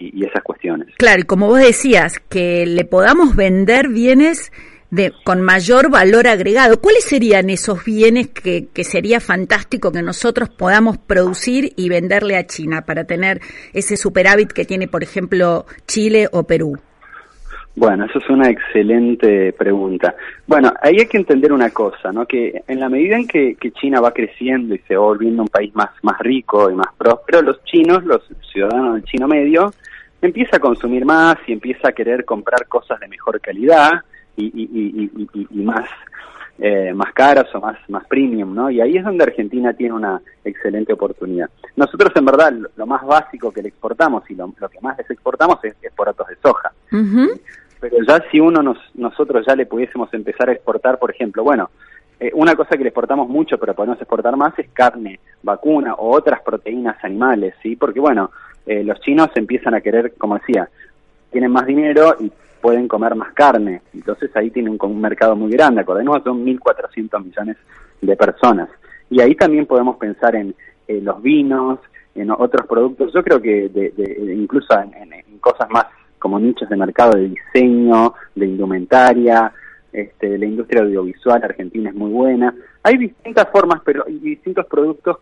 y, y esas cuestiones. Claro, y como vos decías, que le podamos vender bienes de, con mayor valor agregado. ¿Cuáles serían esos bienes que, que sería fantástico que nosotros podamos producir y venderle a China para tener ese superávit que tiene, por ejemplo, Chile o Perú? Bueno, eso es una excelente pregunta. Bueno, ahí hay que entender una cosa, ¿no? Que en la medida en que, que, China va creciendo y se va volviendo un país más, más rico y más próspero, los chinos, los ciudadanos del chino medio, empieza a consumir más y empieza a querer comprar cosas de mejor calidad y, y, y, y más eh, más caras o más más premium, ¿no? Y ahí es donde Argentina tiene una excelente oportunidad. Nosotros en verdad lo, lo más básico que le exportamos y lo, lo que más les exportamos es, es porotos de soja. Uh -huh. Pero ya si uno nos nosotros ya le pudiésemos empezar a exportar, por ejemplo, bueno, eh, una cosa que le exportamos mucho, pero podemos exportar más es carne, vacuna o otras proteínas animales, ¿sí? Porque bueno, eh, los chinos empiezan a querer, como decía, tienen más dinero y pueden comer más carne. Entonces ahí tienen un, un mercado muy grande. Acordemos son 1.400 millones de personas. Y ahí también podemos pensar en eh, los vinos, en otros productos. Yo creo que de, de, incluso en, cosas más como nichos de mercado de diseño, de indumentaria, este, la industria audiovisual argentina es muy buena. Hay distintas formas, pero y distintos productos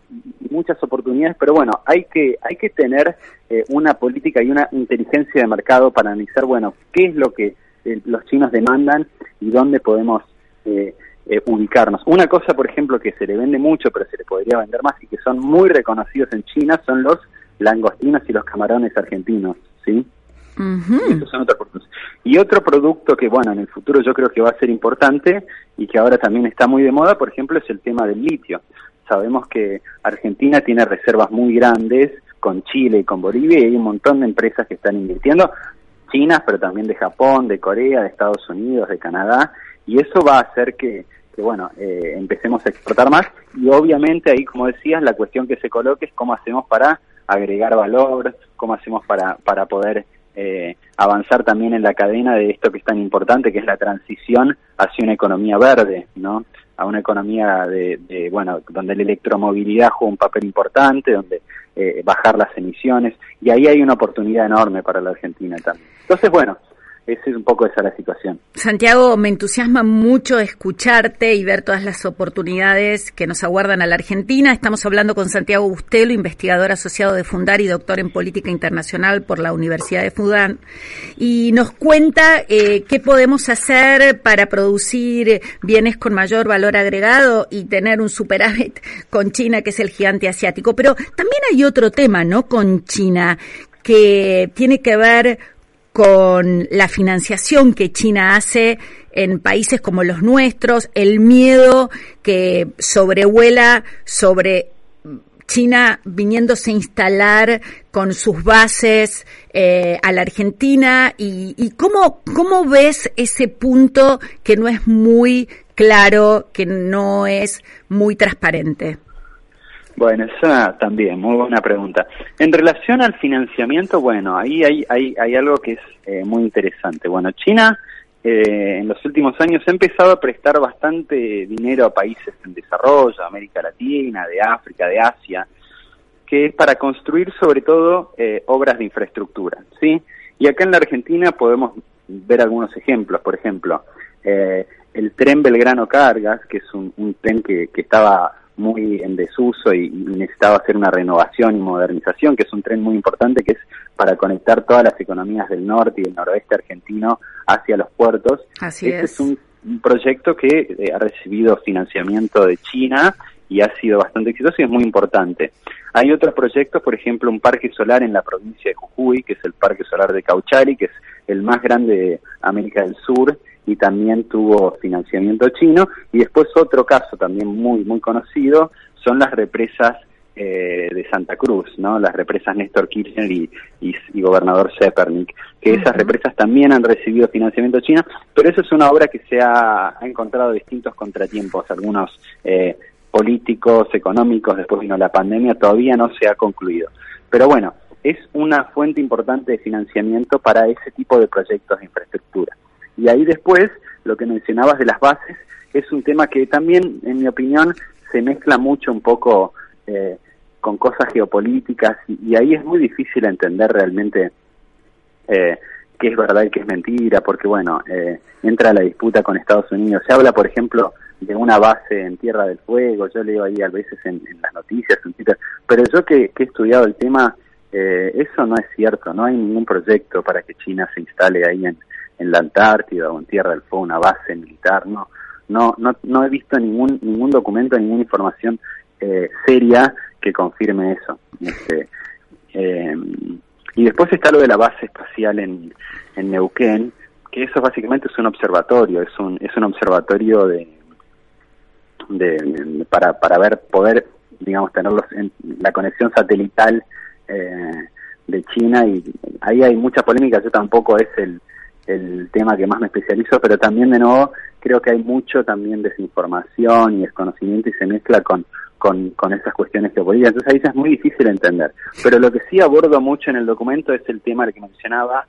muchas oportunidades, pero bueno, hay que hay que tener eh, una política y una inteligencia de mercado para analizar, bueno, qué es lo que eh, los chinos demandan y dónde podemos eh, eh, ubicarnos. Una cosa, por ejemplo, que se le vende mucho, pero se le podría vender más y que son muy reconocidos en China son los langostinos y los camarones argentinos, ¿sí? Uh -huh. Esos son otros productos. Y otro producto que, bueno, en el futuro yo creo que va a ser importante y que ahora también está muy de moda, por ejemplo, es el tema del litio. Sabemos que Argentina tiene reservas muy grandes con Chile y con Bolivia y hay un montón de empresas que están invirtiendo, chinas, pero también de Japón, de Corea, de Estados Unidos, de Canadá, y eso va a hacer que, que bueno, eh, empecemos a exportar más y obviamente ahí, como decías, la cuestión que se coloque es cómo hacemos para agregar valor, cómo hacemos para, para poder eh, avanzar también en la cadena de esto que es tan importante, que es la transición hacia una economía verde, ¿no? A una economía de, de bueno, donde la electromovilidad juega un papel importante, donde eh, bajar las emisiones, y ahí hay una oportunidad enorme para la Argentina también. Entonces, bueno, es un poco esa la situación. Santiago, me entusiasma mucho escucharte y ver todas las oportunidades que nos aguardan a la Argentina. Estamos hablando con Santiago Bustelo, investigador asociado de Fundar y doctor en Política Internacional por la Universidad de Fudan, y nos cuenta eh, qué podemos hacer para producir bienes con mayor valor agregado y tener un superávit con China, que es el gigante asiático. Pero también hay otro tema, ¿no?, con China, que tiene que ver con la financiación que China hace en países como los nuestros, el miedo que sobrevuela sobre China viniéndose a instalar con sus bases eh, a la Argentina y, y cómo, cómo ves ese punto que no es muy claro, que no es muy transparente. Bueno, esa también, muy buena pregunta. En relación al financiamiento, bueno, ahí hay, hay, algo que es eh, muy interesante. Bueno, China eh, en los últimos años ha empezado a prestar bastante dinero a países en desarrollo, América Latina, de África, de Asia, que es para construir sobre todo eh, obras de infraestructura, ¿sí? Y acá en la Argentina podemos ver algunos ejemplos, por ejemplo, eh, el tren Belgrano Cargas, que es un, un tren que, que estaba muy en desuso y, y, necesitaba hacer una renovación y modernización, que es un tren muy importante que es para conectar todas las economías del norte y del noroeste argentino hacia los puertos. Así este es. es un, un proyecto que eh, ha recibido financiamiento de China y ha sido bastante exitoso y es muy importante. Hay otros proyectos, por ejemplo, un parque solar en la provincia de Jujuy, que es el Parque Solar de Cauchari, que es el más grande de América del Sur, y también tuvo financiamiento chino. Y después otro caso también muy, muy conocido son las represas eh, de Santa Cruz, ¿no? Las represas Néstor Kirchner y, y, y Gobernador Zepernik, que esas represas también han recibido financiamiento chino, pero eso es una obra que se ha, ha encontrado distintos contratiempos, algunos eh, políticos, económicos, después vino la pandemia, todavía no se ha concluido. Pero bueno, es una fuente importante de financiamiento para ese tipo de proyectos de infraestructura. Y ahí después, lo que mencionabas de las bases, es un tema que también, en mi opinión, se mezcla mucho un poco eh, con cosas geopolíticas y, ahí es muy difícil entender realmente eh, qué es verdad y qué es mentira, porque bueno, eh, entra la disputa con Estados Unidos. Se habla, por ejemplo, de una base en Tierra del Fuego, yo leo ahí a veces en, las noticias, en Twitter, pero yo que, he estudiado el tema, eh, eso no es cierto, no hay ningún proyecto para que China se instale ahí en, en la Antártida o en Tierra del Fuego, una base militar, no, no, no, no he visto ningún, ningún documento, ninguna información eh, seria que confirme eso. Eh, y después está lo de la base espacial en, en Neuquén, que eso básicamente es un observatorio, es un, es un observatorio de, de, para, para ver, poder, digamos, tener en, la conexión satelital eh, de China y ahí hay mucha polémica, yo tampoco es el, el tema que más me especializo, pero también de nuevo creo que hay mucho también desinformación y desconocimiento y se mezcla con, con, con esas cuestiones geopolíticas. Entonces ahí es muy difícil entender. Pero lo que sí abordo mucho en el documento es el tema que mencionaba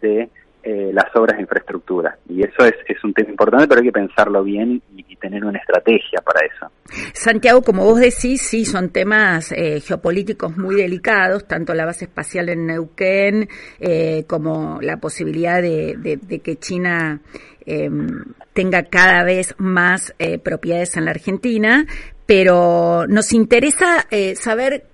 de eh, las obras de infraestructura. Y eso es, es un tema importante, pero hay que pensarlo bien y, tener una estrategia para eso. Santiago, como vos decís, sí, son temas eh, geopolíticos muy delicados, tanto la base espacial en Neuquén eh, como la posibilidad de, de que China em, tenga cada vez más propiedades en la Argentina, pero nos interesa saber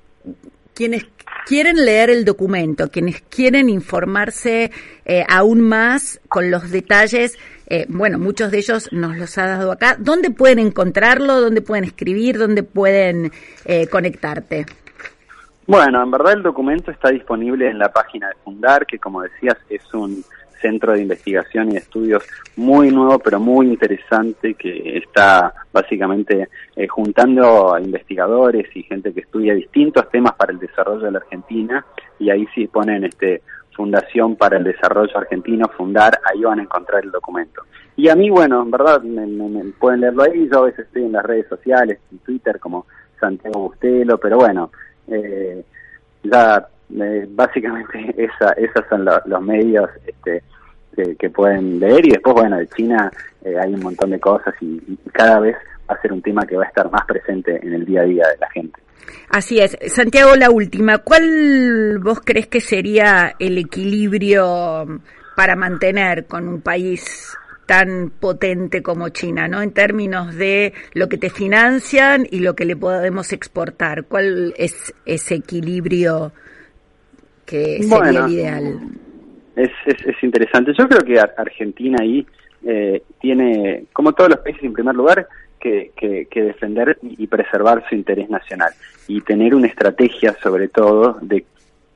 quiénes quieren leer el documento, quienes quieren informarse eh, aún más con los detalles, eh, bueno, muchos de ellos nos los ha dado acá, ¿dónde pueden encontrarlo? ¿Dónde pueden escribir? ¿Dónde pueden eh, conectarte? Bueno, en verdad el documento está disponible en la página de Fundar, que como decías es un centro de investigación y estudios muy nuevo, pero muy interesante, que está básicamente eh, juntando a investigadores y gente que estudia distintos temas para el desarrollo de la Argentina, y ahí sí ponen este Fundación para el Desarrollo Argentino, Fundar, ahí van a encontrar el documento. Y a mí, bueno, en verdad, me, pueden leerlo ahí, yo a veces estoy en las redes sociales, en Twitter como Santiago Bustelo, pero bueno, eh, ya básicamente esa, esos son los medios este, que, pueden leer y después, bueno, de China eh, hay un montón de cosas y, cada vez va a ser un tema que va a estar más presente en el día a día de la gente. Así es. Santiago, la última. ¿Cuál vos crees que sería el equilibrio para mantener con un país tan potente como China, ¿no? En términos de lo que te financian y lo que le podemos exportar. ¿Cuál es ese equilibrio que sería el ideal? Es, es, interesante. Yo creo que Argentina ahí eh, tiene, como todos los países, en primer lugar, que, que, defender y preservar su interés nacional y tener una estrategia, sobre todo, de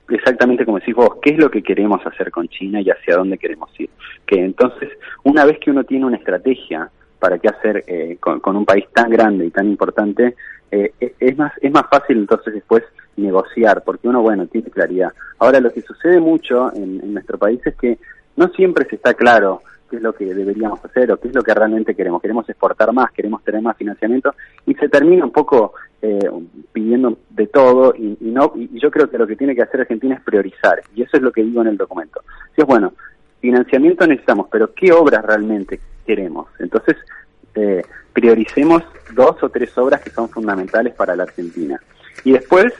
exactamente como decís vos, qué es lo que queremos hacer con China y hacia dónde queremos ir. Que entonces, una vez que uno tiene una estrategia para qué hacer eh, con, un país tan grande y tan importante, eh, es más es más fácil entonces después negociar, porque uno, bueno, tiene claridad. Ahora, lo que sucede mucho en, nuestro país es que no siempre se está claro qué es lo que deberíamos hacer o qué es lo que realmente queremos. Queremos exportar más, queremos tener más financiamiento y se termina un poco eh, pidiendo de todo y, no y yo creo que lo que tiene que hacer Argentina es priorizar y eso es lo que digo en el documento. Si es bueno, financiamiento necesitamos, pero ¿qué obras realmente queremos? Entonces, eh, prioricemos dos o tres obras que son fundamentales para la Argentina. Y después,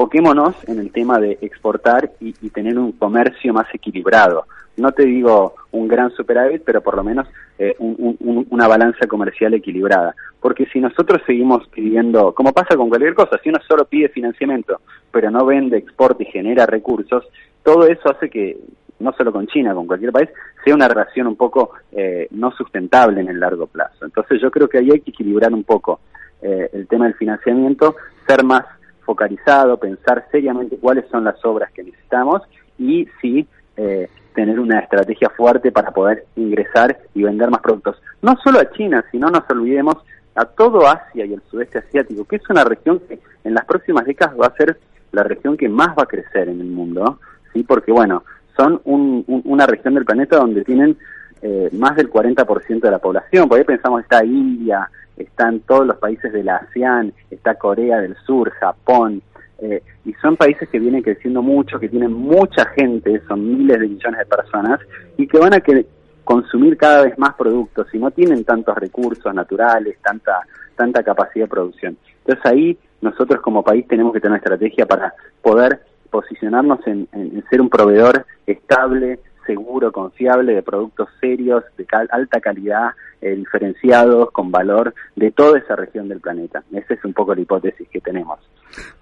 enfoquémonos en el tema de exportar y, tener un comercio más equilibrado. No te digo un gran superávit, pero por lo menos eh, una balanza comercial equilibrada. Porque si nosotros seguimos pidiendo, como pasa con cualquier cosa, si uno solo pide financiamiento, pero no vende, exporta y genera recursos, todo eso hace que, no solo con China, con cualquier país, sea una relación un poco eh, no sustentable en el largo plazo. Entonces yo creo que ahí hay que equilibrar un poco eh, el tema del financiamiento, ser más focalizado, pensar seriamente cuáles son las obras que necesitamos y sí eh, tener una estrategia fuerte para poder ingresar y vender más productos. No solo a China, sino nos olvidemos a todo Asia y el sudeste asiático, que es una región que en las próximas décadas va a ser la región que más va a crecer en el mundo, sí, porque bueno, son una región del planeta donde tienen eh, más del 40% de la población. Por ahí pensamos está India, están todos los países de la ASEAN, está Corea del Sur, Japón, eh, y son países que vienen creciendo mucho, que tienen mucha gente, son miles de millones de personas, y que van a que consumir cada vez más productos y no tienen tantos recursos naturales, tanta, tanta capacidad de producción. Entonces ahí nosotros como país tenemos que tener una estrategia para poder posicionarnos en ser un proveedor estable, seguro, confiable, de productos serios, de alta calidad, eh, diferenciados, con valor de toda esa región del planeta. Esa es un poco la hipótesis que tenemos.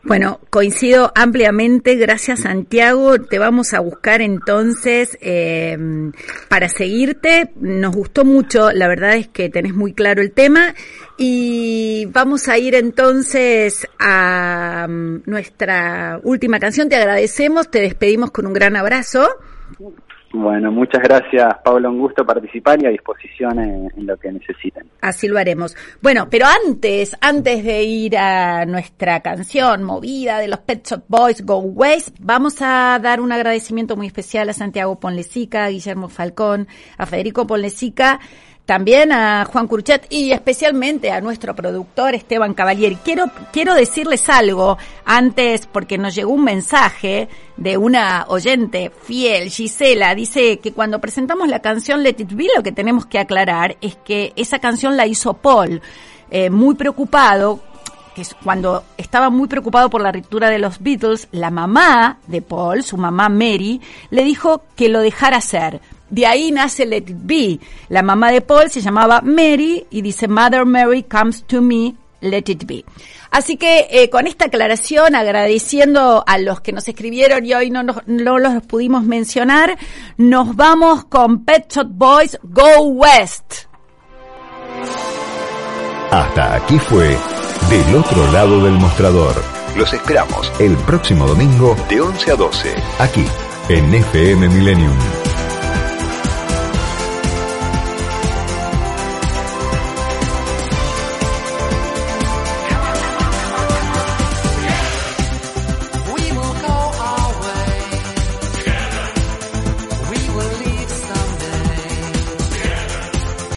Bueno, coincido ampliamente. Gracias, Santiago. Te vamos a buscar entonces eh, para seguirte. Nos gustó mucho. La verdad es que tenés muy claro el tema. Y vamos a ir entonces a mm, nuestra última canción. Te agradecemos. Te despedimos con un gran abrazo. Bueno, muchas gracias, Pablo. Un gusto participar y a disposición en, lo que necesiten. Así lo haremos. Bueno, pero antes, antes de ir a nuestra canción movida de los Pet Shop Boys Go West, vamos a dar un agradecimiento muy especial a Santiago Ponlesica, a Guillermo Falcón, a Federico Ponlesica también a Juan Curchet y especialmente a nuestro productor Esteban Cavalieri. Quiero, quiero decirles algo antes porque nos llegó un mensaje de una oyente fiel, Gisela, dice que cuando presentamos la canción Let It Be lo que tenemos que aclarar es que esa canción la hizo Paul, eh, muy preocupado que cuando estaba muy preocupado por la ruptura de los Beatles, la mamá de Paul, su mamá Mary, le dijo que lo dejara hacer de ahí nace Let It Be. La mamá de Paul se llamaba Mary y dice Mother Mary comes to me, Let It Be. Así que eh, con esta aclaración, agradeciendo a los que nos escribieron y hoy no, no los pudimos mencionar, nos vamos con Pet Shop Boys Go West. Hasta aquí fue Del otro lado del mostrador. Los esperamos el próximo domingo de 11 a 12, aquí en FM Millennium.